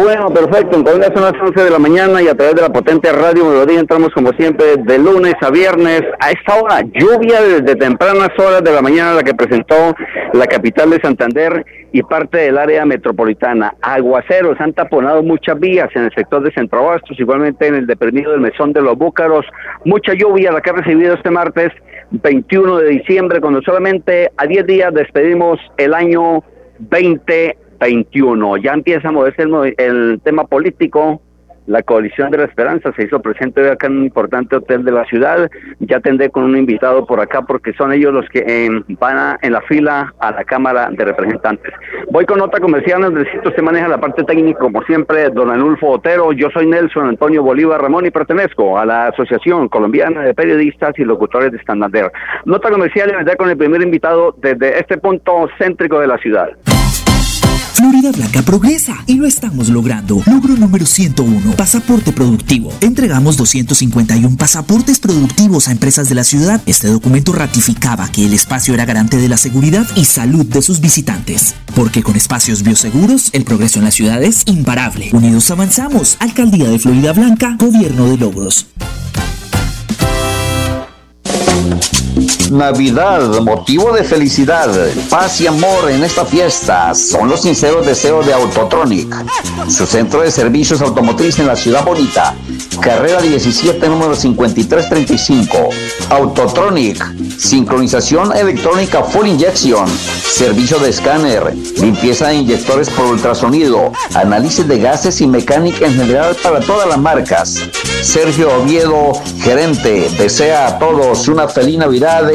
Bueno, perfecto. En son las 11 de la mañana y a través de la potente radio Melodía entramos como siempre de lunes a viernes a esta hora. Lluvia desde tempranas horas de la mañana la que presentó la capital de Santander y parte del área metropolitana. Aguaceros han taponado muchas vías en el sector de Centro Abastos, igualmente en el deprimido del Mesón de los Búcaros. Mucha lluvia la que ha recibido este martes 21 de diciembre, cuando solamente a 10 días despedimos el año 2021. Ya empieza a moverse el, tema político la coalición de la esperanza se hizo presente hoy acá en un importante hotel de la ciudad. Ya tendré con un invitado por acá porque son ellos los que eh, van en la fila a la Cámara de Representantes. Voy con nota comercial, sitio se maneja la parte técnica como siempre, don Anulfo Otero. Yo soy Nelson Antonio Bolívar Ramón y pertenezco a la Asociación Colombiana de Periodistas y Locutores de Santander. Nota comercial y vendré con el primer invitado desde este punto céntrico de la ciudad. Florida Blanca progresa y lo estamos logrando. Logro número 101, pasaporte productivo. Entregamos 251 pasaportes productivos a empresas de la ciudad. Este documento ratificaba que el espacio era garante de la seguridad y salud de sus visitantes. Porque con espacios bioseguros, el progreso en la ciudad es imparable. Unidos avanzamos. Alcaldía de Florida Blanca, Gobierno de Logros. Navidad, motivo de felicidad, paz y amor en esta fiesta son los sinceros deseos de Autotronic, su centro de servicios automotriz en la ciudad bonita. Carrera 17, número 5335. Autotronic, sincronización electrónica full injection, servicio de escáner, limpieza de inyectores por ultrasonido, análisis de gases y mecánica en general para todas las marcas. Sergio Oviedo, gerente, desea a todos una feliz Navidad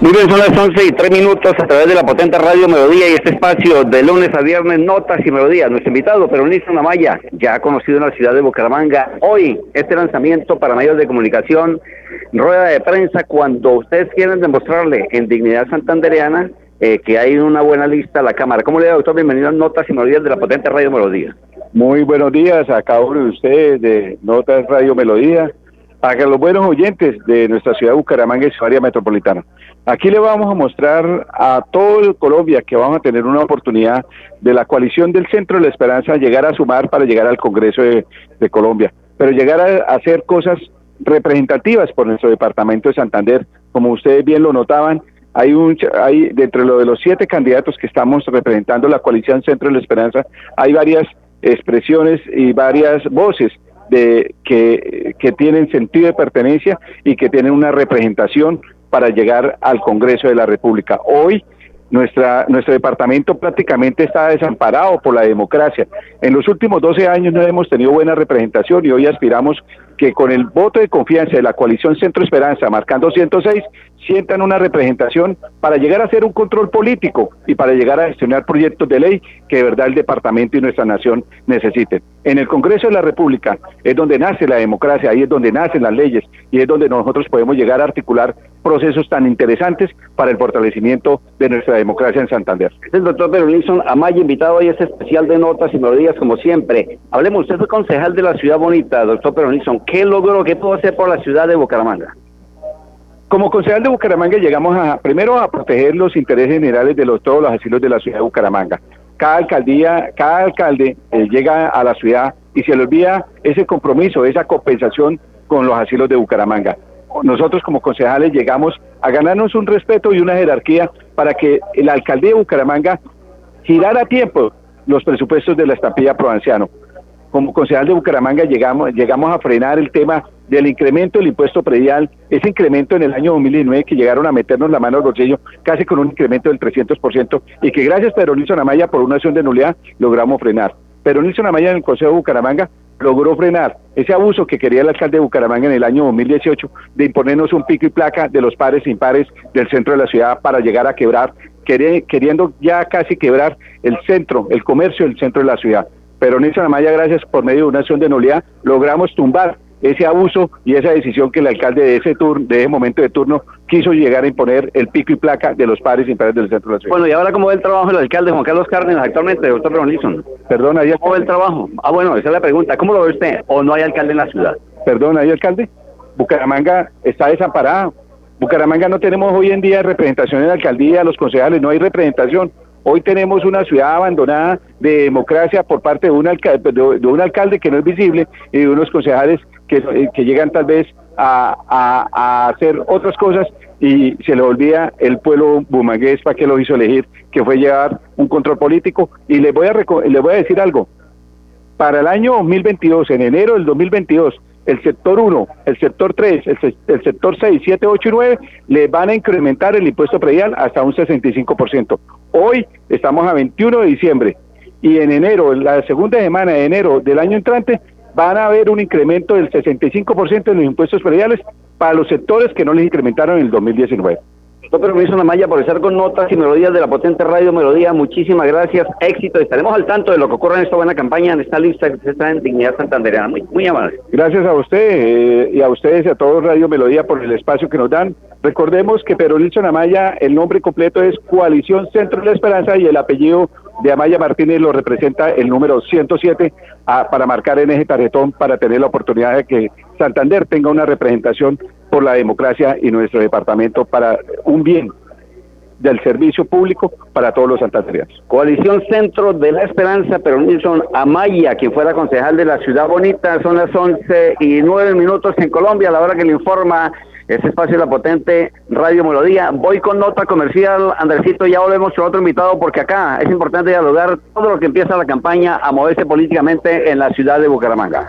Muy bien, son las 11 y 3 minutos a través de la potente radio Melodía y este espacio de lunes a viernes, notas y melodías. Nuestro invitado, Peronista Namaya, ya conocido en la ciudad de Bucaramanga. Hoy, este lanzamiento para medios de comunicación, rueda de prensa, cuando ustedes quieren demostrarle en dignidad santandereana eh, que hay una buena lista a la Cámara. ¿Cómo le da, doctor? Bienvenido a Notas y Melodías de la potente radio Melodía. Muy buenos días a cada uno de ustedes de Notas Radio Melodía, a los buenos oyentes de nuestra ciudad de Bucaramanga y su área metropolitana. Aquí le vamos a mostrar a todo Colombia que vamos a tener una oportunidad de la coalición del Centro de la Esperanza llegar a sumar para llegar al Congreso de, Colombia, pero llegar a, hacer cosas representativas por nuestro departamento de Santander, como ustedes bien lo notaban, hay un hay dentro de los siete candidatos que estamos representando la coalición Centro de la Esperanza, hay varias expresiones y varias voces de que, que tienen sentido de pertenencia y que tienen una representación para llegar al Congreso de la República. Hoy nuestra, nuestro departamento prácticamente está desamparado por la democracia. En los últimos 12 años no hemos tenido buena representación y hoy aspiramos que con el voto de confianza de la coalición Centro Esperanza, marcando 106, sientan una representación para llegar a hacer un control político y para llegar a gestionar proyectos de ley que de verdad el departamento y nuestra nación necesiten. En el Congreso de la República es donde nace la democracia, ahí es donde nacen las leyes y es donde nosotros podemos llegar a articular procesos tan interesantes para el fortalecimiento de nuestra democracia en Santander. el doctor Pedro Nilsson Amaya, invitado hoy a este especial de notas y melodías como siempre. Hablemos, usted fue concejal de la Ciudad Bonita, doctor Pedro Nilsson. ¿Qué logró, qué pudo hacer por la ciudad de Bucaramanga? Como concejal de Bucaramanga llegamos a primero a proteger los intereses generales de los, todos los asilos de la ciudad de Bucaramanga. Cada alcaldía, cada alcalde eh, llega a la ciudad y se le olvida ese compromiso, esa compensación con los asilos de Bucaramanga nosotros como concejales llegamos a ganarnos un respeto y una jerarquía para que la alcaldía de Bucaramanga girara a tiempo los presupuestos de la estampilla provinciano. Como concejal de Bucaramanga llegamos, llegamos a frenar el tema del incremento del impuesto predial, ese incremento en el año 2019 que llegaron a meternos la mano al bolsillo casi con un incremento del 300% y que gracias a Pedro Nilsson Amaya por una acción de nulidad logramos frenar. Pero Nilsson Amaya en el Consejo de Bucaramanga logró frenar ese abuso que quería el alcalde de Bucaramanga en el año 2018 de imponernos un pico y placa de los pares e impares del centro de la ciudad para llegar a quebrar, queriendo ya casi quebrar el centro, el comercio del centro de la ciudad. Pero Nilson Amaya, gracias por medio de una acción de nulidad, logramos tumbar ese abuso y esa decisión que el alcalde de ese turno, de ese momento de turno, quiso llegar a imponer el pico y placa de los padres impares del centro de la ciudad. Bueno, y ahora cómo ve el trabajo del alcalde Juan Carlos Cárdenas actualmente, doctor Ron Perdón, ahí ¿Cómo ve el trabajo? Ah, bueno, esa es la pregunta. ¿Cómo lo ve usted? ¿O no hay alcalde en la ciudad? Perdón, ¿hay alcalde? Bucaramanga está desamparada. Bucaramanga no tenemos hoy en día representación en la alcaldía, los concejales, no hay representación. Hoy tenemos una ciudad abandonada de democracia por parte de un, alcalde, de, un alcalde que no es visible y de unos concejales que, eh, que llegan tal vez a, a, hacer otras cosas y se le olvida el pueblo bumangués para que lo hizo elegir, que fue llevar un control político. Y les voy a, les voy a decir algo. Para el año 2022, en enero del 2022, el sector 1, el sector 3, el, sector 6, 7, 8 y 9 le van a incrementar el impuesto predial hasta un 65%. Hoy estamos a 21 de diciembre y en enero, la segunda semana de enero del año entrante, van a haber un incremento del 65% en los impuestos prediales para los sectores que no les incrementaron en el 2019. Doctor Luis Maya, por estar con notas y melodías de la potente radio Melodía, muchísimas gracias, éxito. Estaremos al tanto de lo que ocurre en esta buena campaña, en esta lista que se está en Dignidad Santandereana. Muy, muy amable. Gracias a usted eh, y a ustedes y a todos Radio Melodía por el espacio que nos dan. Recordemos que Pedro Amaya, el nombre completo es Coalición Centro de la Esperanza y el apellido de Amaya Martínez lo representa el número 107 para marcar en ese tarjetón para tener la oportunidad de que Santander tenga una representación por la democracia y nuestro departamento para un bien del servicio público para todos los santanderianos. Coalición Centro de la Esperanza, pero Nilson Amaya, quien fuera concejal de la Ciudad Bonita, son las 11 y 9 minutos en Colombia, a la hora que le informa ese espacio de la potente Radio Melodía. Voy con nota comercial, Andresito, ya volvemos con otro invitado porque acá es importante dialogar todo lo que empieza la campaña a moverse políticamente en la ciudad de Bucaramanga.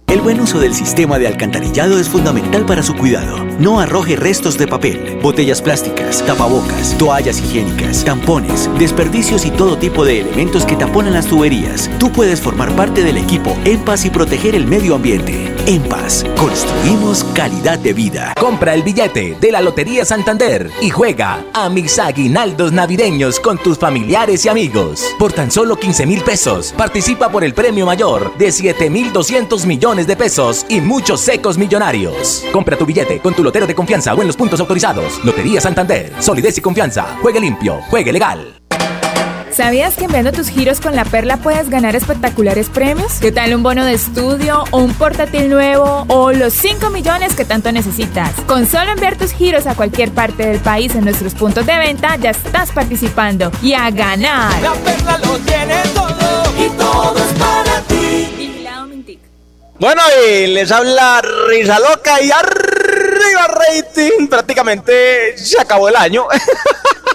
el buen uso del sistema de alcantarillado es fundamental para su cuidado. No arroje restos de papel, botellas plásticas, tapabocas, toallas higiénicas, tampones, desperdicios y todo tipo de elementos que taponan las tuberías. Tú puedes formar parte del equipo En Paz y proteger el medio ambiente. En Paz, construimos calidad de vida. Compra el billete de la Lotería Santander y juega a mis aguinaldos navideños con tus familiares y amigos. Por tan solo 15 mil pesos, participa por el premio mayor de 7.200 millones de pesos y muchos secos millonarios. Compra tu billete con tu lotero de confianza o en los puntos autorizados. Lotería Santander. Solidez y confianza. Juegue limpio. Juegue legal. ¿Sabías que enviando tus giros con la perla puedes ganar espectaculares premios? ¿Qué tal un bono de estudio o un portátil nuevo o los 5 millones que tanto necesitas? Con solo enviar tus giros a cualquier parte del país en nuestros puntos de venta ya estás participando y a ganar. La perla lo tiene todo y todo. Bueno, y les habla Risa Loca y arriba rating. Prácticamente se acabó el año.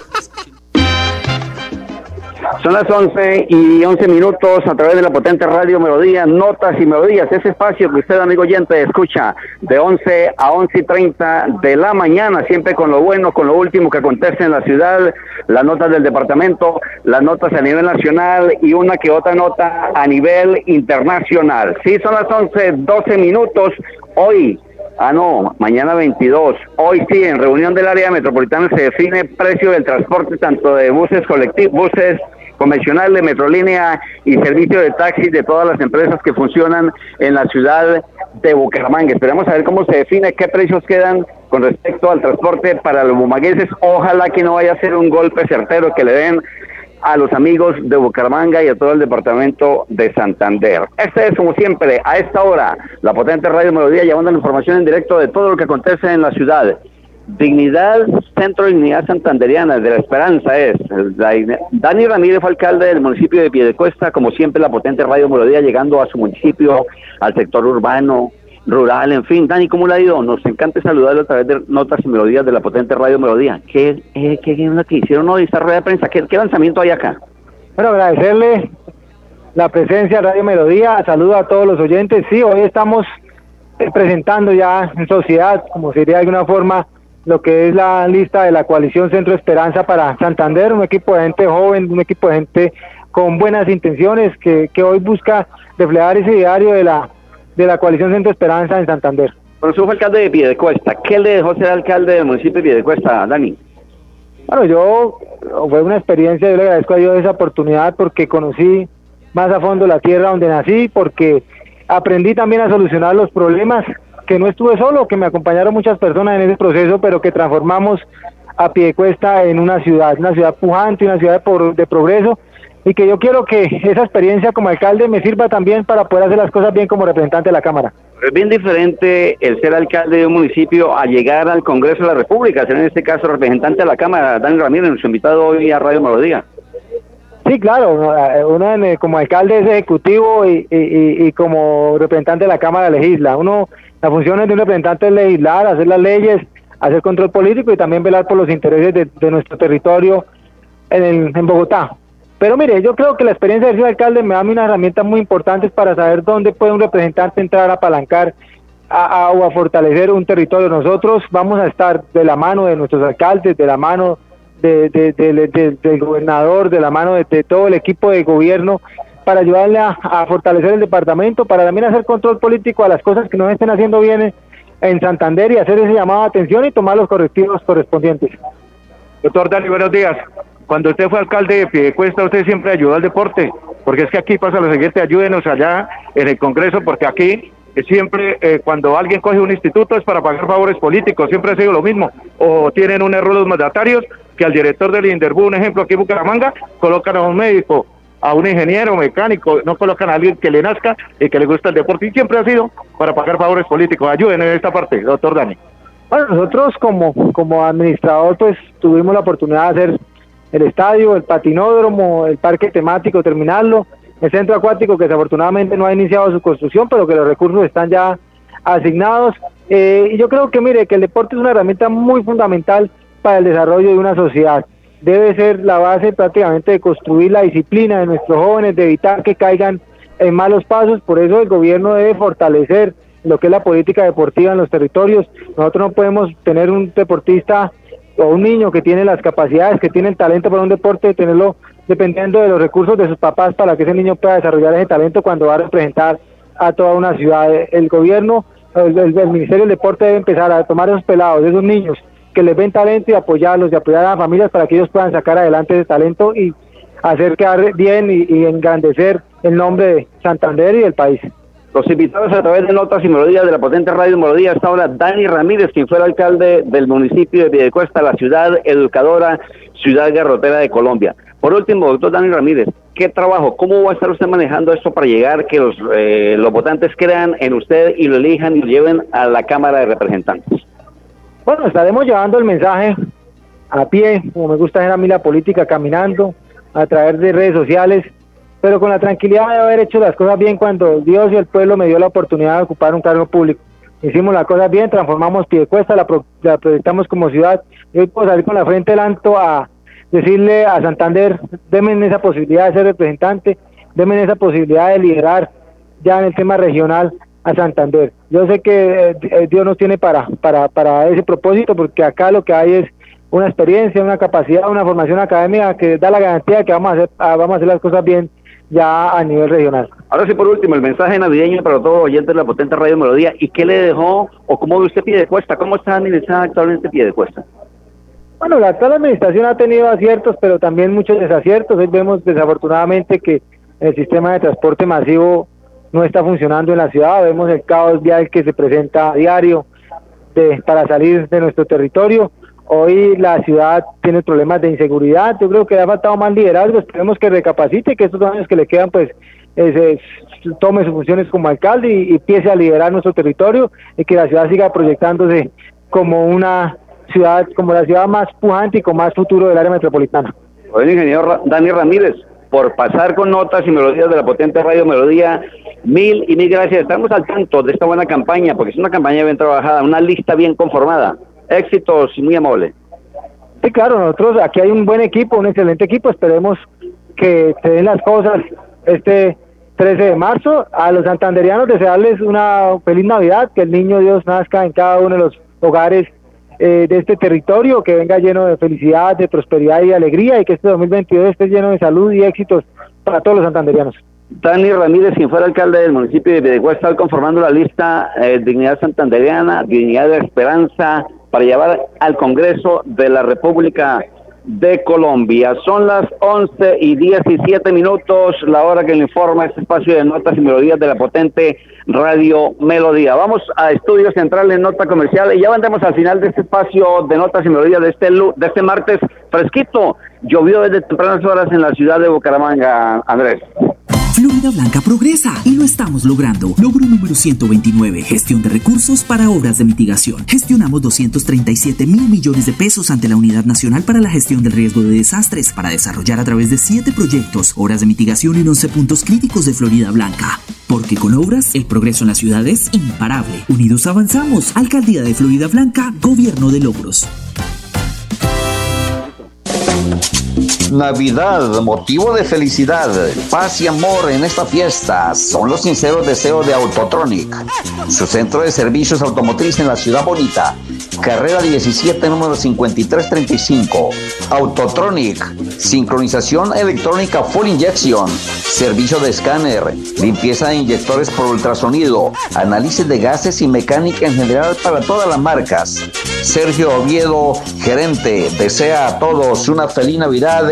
Son las 11 y 11 minutos a través de la potente radio Melodía, Notas y Melodías, ese espacio que usted, amigo oyente, escucha de 11 a 11 y 30 de la mañana, siempre con lo bueno, con lo último que acontece en la ciudad, las notas del departamento, las notas a nivel nacional y una que otra nota a nivel internacional. Sí, son las 11, 12 minutos. Hoy Ah, no, mañana 22. Hoy sí, en reunión del área metropolitana se define precio del transporte tanto de buses colectivos, buses convencionales, metrolínea y servicio de taxis de todas las empresas que funcionan en la ciudad de Bucaramanga. Esperamos ver cómo se define, qué precios quedan con respecto al transporte para los bumagueses. Ojalá que no vaya a ser un golpe certero que le den a los amigos de Bucaramanga y a todo el departamento de Santander. Este es, como siempre, a esta hora, la potente Radio Melodía llevando la información en directo de todo lo que acontece en la ciudad. Dignidad, Centro de Dignidad Santanderiana, de la Esperanza es. Dani Ramírez fue alcalde del municipio de Piedecuesta, como siempre la potente Radio Melodía llegando a su municipio, al sector urbano, rural, en fin. Dani, ¿cómo le ha ido? Nos encanta saludarlo a través de notas y melodías de la potente radio Melodía. ¿Qué, eh, qué, hicieron hoy esta rueda de prensa? ¿Qué, ¿Qué, lanzamiento hay acá? Bueno, agradecerle la presencia de Radio Melodía. Saludo a todos los oyentes. Sí, hoy estamos eh, presentando ya en sociedad, como sería de alguna forma, lo que es la lista de la coalición Centro Esperanza para Santander, un equipo de gente joven, un equipo de gente con buenas intenciones que, que hoy busca reflejar ese diario de la de la coalición Centro Esperanza en Santander. Bueno, usted fue alcalde de Piedecuesta. ¿Qué le dejó ser alcalde del municipio de Piedecuesta, Dani? Bueno, yo, fue una experiencia, yo le agradezco a Dios esa oportunidad porque conocí más a fondo la tierra donde nací, porque aprendí también a solucionar los problemas, que no estuve solo, que me acompañaron muchas personas en ese proceso, pero que transformamos a Piedecuesta en una ciudad, una ciudad pujante, una ciudad de, de progreso, y que yo quiero que esa experiencia como alcalde me sirva también para poder hacer las cosas bien como representante de la Cámara. Es bien diferente el ser alcalde de un municipio a llegar al Congreso de la República, ser en este caso representante de la Cámara, Daniel Ramírez, nuestro invitado hoy a Radio Melodía. Sí, claro, uno eh, como alcalde es ejecutivo y, como representante de la Cámara legisla. Uno, la función de un representante es legislar, hacer las leyes, hacer control político y también velar por los intereses de, nuestro territorio en, en Bogotá. Pero mire, yo creo que la experiencia de ser alcalde me da unas herramientas muy importantes para saber dónde puede un representante entrar a apalancar a, o a fortalecer un territorio. Nosotros vamos a estar de la mano de nuestros alcaldes, de la mano de, del gobernador, de la mano de, todo el equipo de gobierno para ayudarle a, fortalecer el departamento, para también hacer control político a las cosas que no estén haciendo bien en, Santander y hacer ese llamado de atención y tomar los correctivos correspondientes. Doctor Dani, buenos días. Cuando usted fue alcalde de Piedecuesta, usted siempre ayudó al deporte, porque es que aquí pasa lo siguiente, ayúdenos allá en el Congreso, porque aquí eh, siempre eh, cuando alguien coge un instituto es para pagar favores políticos, siempre ha sido lo mismo, o tienen un error los mandatarios, que al director del Inderbu, un ejemplo aquí en Bucaramanga, colocan a un médico, a un ingeniero mecánico, no colocan a alguien que le nazca y que le gusta el deporte, y siempre ha sido para pagar favores políticos. Ayuden en esta parte, doctor Dani. Bueno, nosotros como, como administrador pues tuvimos la oportunidad de hacer el estadio, el patinódromo, el parque temático, terminarlo, el centro acuático que desafortunadamente no ha iniciado su construcción, pero que los recursos están ya asignados. Eh, y yo creo que, mire, que el deporte es una herramienta muy fundamental para el desarrollo de una sociedad. Debe ser la base prácticamente de construir la disciplina de nuestros jóvenes, de evitar que caigan en malos pasos. Por eso el gobierno debe fortalecer lo que es la política deportiva en los territorios. Nosotros no podemos tener un deportista o un niño que tiene las capacidades, que tiene el talento para un deporte, tenerlo dependiendo de los recursos de sus papás para que ese niño pueda desarrollar ese talento cuando va a representar a toda una ciudad. El gobierno, el, Ministerio del Deporte debe empezar a tomar esos pelados, esos niños que les ven talento y apoyarlos y apoyar a las familias para que ellos puedan sacar adelante ese talento y hacer quedar bien y engrandecer el nombre de Santander y del país. Los invitados a través de notas y melodías de la potente radio Melodía hasta ahora Dani Ramírez, quien fue el alcalde del municipio de Piedecuesta, la ciudad educadora, ciudad garrotera de Colombia. Por último, doctor Daniel Ramírez, ¿qué trabajo, cómo va a estar usted manejando esto para llegar que los, eh, los votantes crean en usted y lo elijan y lo lleven a la Cámara de Representantes? Bueno, estaremos llevando el mensaje a pie, como me gusta hacer a mí la política, caminando, a través de redes sociales, pero con la tranquilidad de haber hecho las cosas bien cuando Dios y el pueblo me dio la oportunidad de ocupar un cargo público. Hicimos las cosas bien, transformamos Piedecuesta, la, la proyectamos como ciudad, hoy puedo salir con la frente alto a decirle a Santander, denme esa posibilidad de ser representante, denme esa posibilidad de liderar ya en el tema regional a Santander. Yo sé que eh, Dios nos tiene para, para, para ese propósito, porque acá lo que hay es una experiencia, una capacidad, una formación académica que da la garantía de que vamos a hacer, ah, vamos a hacer las cosas bien ya a nivel regional. Ahora sí, por último, el mensaje navideño para todos los oyentes de la potente Radio Melodía. ¿Y qué le dejó o cómo ve usted pie de cuesta? ¿Cómo está administrada actualmente pie de cuesta? Bueno, la actual administración ha tenido aciertos, pero también muchos desaciertos. Hoy vemos desafortunadamente que el sistema de transporte masivo no está funcionando en la ciudad. Vemos el caos vial que se presenta a diario de, para salir de nuestro territorio. Hoy la ciudad tiene problemas de inseguridad. Yo creo que ha faltado más liderazgo. Esperemos que recapacite, que estos años que le quedan, pues eh, tome sus funciones como alcalde y, y empiece a liderar nuestro territorio y que la ciudad siga proyectándose como una ciudad, como la ciudad más pujante y con más futuro del área metropolitana. Hoy ingeniero Dani Ramírez, por pasar con notas y melodías de la potente radio Melodía, mil y mil gracias. Estamos al tanto de esta buena campaña, porque es una campaña bien trabajada, una lista bien conformada. Éxitos y muy amable. Sí, claro, nosotros aquí hay un buen equipo, un excelente equipo. Esperemos que se den las cosas este 13 de marzo. A los santanderianos desearles una feliz Navidad, que el niño Dios nazca en cada uno de los hogares eh, de este territorio, que venga lleno de felicidad, de prosperidad y de alegría y que este 2022 esté lleno de salud y éxitos para todos los santanderianos. Dani Ramírez, quien fuera alcalde del municipio de Pedegua, está conformando la lista eh, Dignidad Santanderiana, Dignidad de Esperanza, para llevar al Congreso de la República de Colombia. Son las 11 y 17 minutos, la hora que le informa este espacio de notas y melodías de la potente Radio Melodía. Vamos a Estudios Centrales, Nota Comercial, y ya vendremos al final de este espacio de notas y melodías de este, de este martes fresquito. Llovió desde tempranas horas en la ciudad de Bucaramanga, Andrés. Florida Blanca progresa y lo estamos logrando. Logro número 129, gestión de recursos para obras de mitigación. Gestionamos 237 mil millones de pesos ante la Unidad Nacional para la Gestión del Riesgo de Desastres para desarrollar a través de 7 proyectos, obras de mitigación en 11 puntos críticos de Florida Blanca. Porque con obras, el progreso en la ciudad es imparable. Unidos avanzamos. Alcaldía de Florida Blanca, Gobierno de Logros. Navidad, motivo de felicidad, paz y amor en esta fiesta son los sinceros deseos de Autotronic, su centro de servicios automotriz en la ciudad bonita. Carrera 17, número 5335. Autotronic, sincronización electrónica full injection, servicio de escáner, limpieza de inyectores por ultrasonido, análisis de gases y mecánica en general para todas las marcas. Sergio Oviedo, gerente, desea a todos una feliz Navidad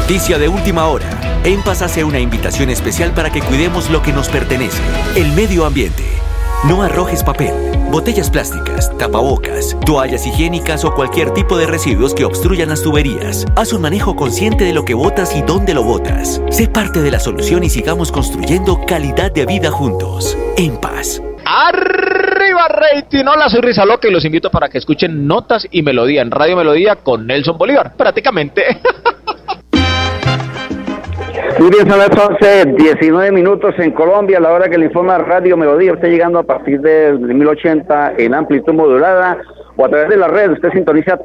noticia de última hora. En Paz hace una invitación especial para que cuidemos lo que nos pertenece, el medio ambiente. No arrojes papel, botellas plásticas, tapabocas, toallas higiénicas o cualquier tipo de residuos que obstruyan las tuberías. Haz un manejo consciente de lo que botas y dónde lo botas. Sé parte de la solución y sigamos construyendo calidad de vida juntos. En paz. Arriba rating, hola soy Risa Loca y los invito para que escuchen Notas y Melodía en Radio Melodía con Nelson Bolívar, prácticamente. Bien, son las 11, 19 minutos en Colombia, a la hora que le informa Radio Melodía, usted llegando a partir de 1080 en amplitud modulada o a través de la red, usted sintoniza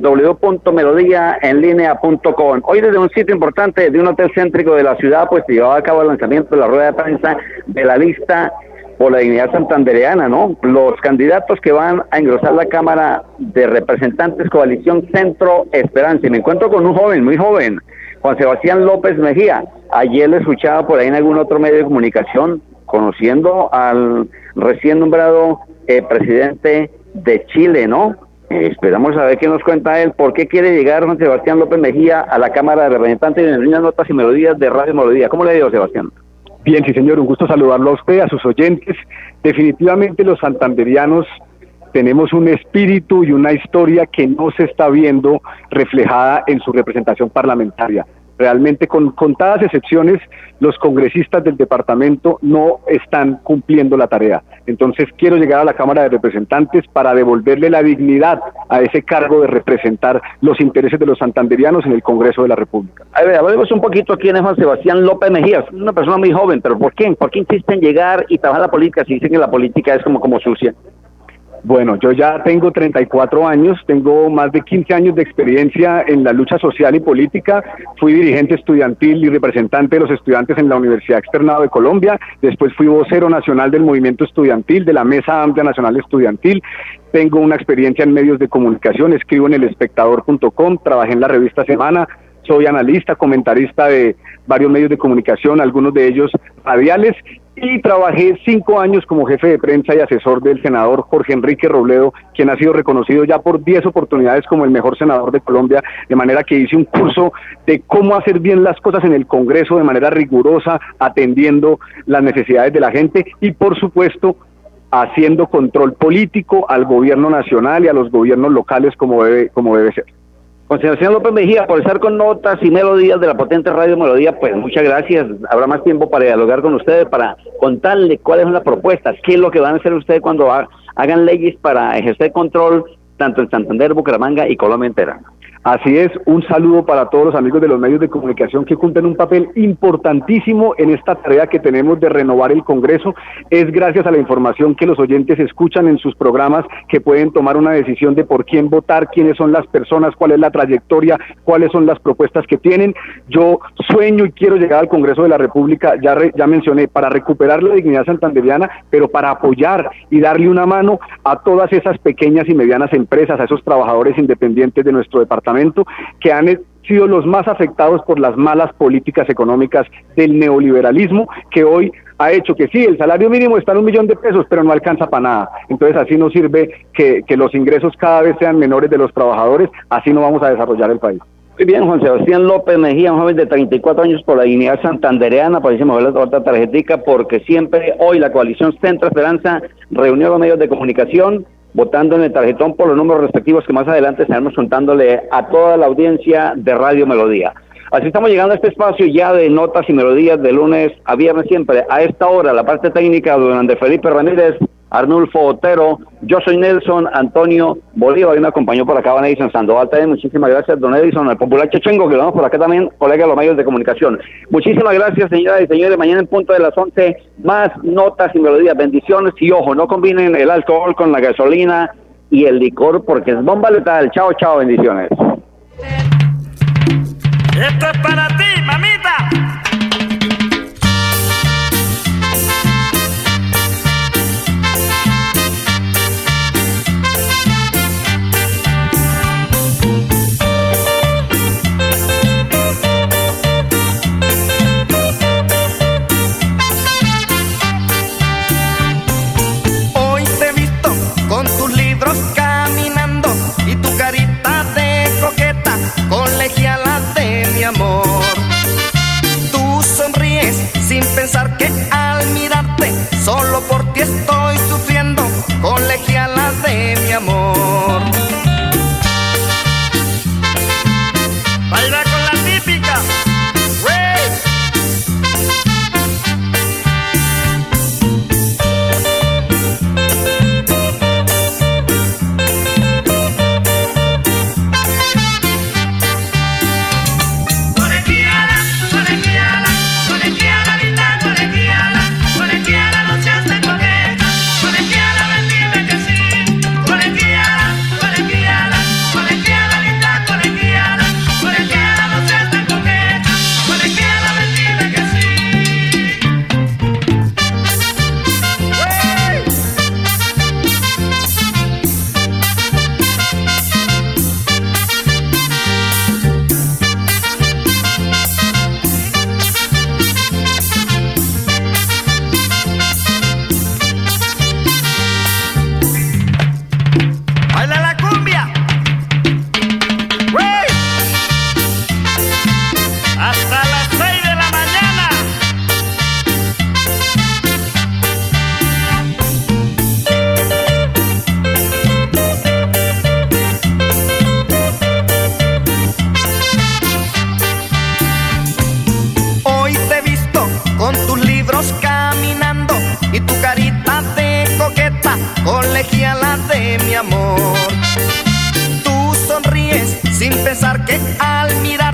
www.melodíaenlínea.com. Hoy desde un sitio importante de un hotel céntrico de la ciudad, pues se llevaba a cabo el lanzamiento de la rueda de prensa de la lista por la dignidad santandereana, ¿no? Los candidatos que van a engrosar la Cámara de Representantes Coalición Centro Esperanza. Y me encuentro con un joven, muy joven, Juan Sebastián López Mejía. Ayer le escuchaba por ahí en algún otro medio de comunicación, conociendo al recién nombrado eh, presidente de Chile, ¿no? Eh, esperamos a ver qué nos cuenta él. ¿Por qué quiere llegar Juan Sebastián López Mejía a la Cámara de Representantes en líneas notas y melodías de Radio Melodía? ¿Cómo le digo, Sebastián? Bien, sí, señor, un gusto saludarlo a usted, a sus oyentes. Definitivamente los santanderianos tenemos un espíritu y una historia que no se está viendo reflejada en su representación parlamentaria. Realmente, con contadas excepciones, los congresistas del departamento no están cumpliendo la tarea. Entonces, quiero llegar a la Cámara de Representantes para devolverle la dignidad a ese cargo de representar los intereses de los santanderianos en el Congreso de la República. A ver, hablemos un poquito quién es Juan Sebastián López Mejías. Una persona muy joven, pero ¿por qué? ¿Por qué insiste en llegar y trabajar la política si dicen que la política es como, como sucia? Bueno, yo ya tengo 34 años, tengo más de 15 años de experiencia en la lucha social y política. Fui dirigente estudiantil y representante de los estudiantes en la Universidad Externado de Colombia. Después fui vocero nacional del movimiento estudiantil, de la Mesa Amplia Nacional Estudiantil. Tengo una experiencia en medios de comunicación, escribo en el espectador.com, trabajé en la revista Semana, soy analista, comentarista de varios medios de comunicación, algunos de ellos radiales, y trabajé cinco años como jefe de prensa y asesor del senador Jorge Enrique Robledo, quien ha sido reconocido ya por diez oportunidades como el mejor senador de Colombia, de manera que hice un curso de cómo hacer bien las cosas en el Congreso de manera rigurosa, atendiendo las necesidades de la gente y por supuesto haciendo control político al gobierno nacional y a los gobiernos locales como debe, como debe ser. Sebastián López Mejía, por estar con notas y melodías de la potente radio Melodía, pues muchas gracias. Habrá más tiempo para dialogar con ustedes, para contarle cuáles son las propuestas, qué es lo que van a hacer ustedes cuando hagan leyes para ejercer control tanto en Santander, Bucaramanga y Colombia entera. Así es, un saludo para todos los amigos de los medios de comunicación que cumplen un papel importantísimo en esta tarea que tenemos de renovar el Congreso. Es gracias a la información que los oyentes escuchan en sus programas que pueden tomar una decisión de por quién votar, quiénes son las personas, cuál es la trayectoria, cuáles son las propuestas que tienen. Yo sueño y quiero llegar al Congreso de la República, ya, ya mencioné, para recuperar la dignidad santanderiana, pero para apoyar y darle una mano a todas esas pequeñas y medianas empresas, a esos trabajadores independientes de nuestro departamento que han sido los más afectados por las malas políticas económicas del neoliberalismo que hoy ha hecho que sí, el salario mínimo está en un millón de pesos, pero no alcanza para nada. Entonces así no sirve que, los ingresos cada vez sean menores de los trabajadores, así no vamos a desarrollar el país. Muy bien, Juan Sebastián López Mejía, un joven de 34 años por la dignidad santandereana, parecemos ver la otra porque siempre hoy la coalición Centro Esperanza reunió a los medios de comunicación votando en el tarjetón por los números respectivos que más adelante estaremos contándole a toda la audiencia de Radio Melodía. Así estamos llegando a este espacio ya de notas y melodías de lunes a viernes siempre. A esta hora, la parte técnica de Felipe Ramírez, Arnulfo Otero, yo soy Nelson Antonio Bolívar y me acompañó por acá Van Edison Sandoval también. Muchísimas gracias, don Edison, el popular Chechengo, que lo vamos por acá también, colega de los medios de comunicación. Muchísimas gracias, señoras y señores. Mañana en punto de las 11, más notas y melodías. Bendiciones y ojo, no combinen el alcohol con la gasolina y el licor porque es bomba letal. Chao, chao, bendiciones. Esto es para ti, mamita. sin pensar que al mirarte solo por ti estoy sufriendo, colegiala de mi amor. Al mirarte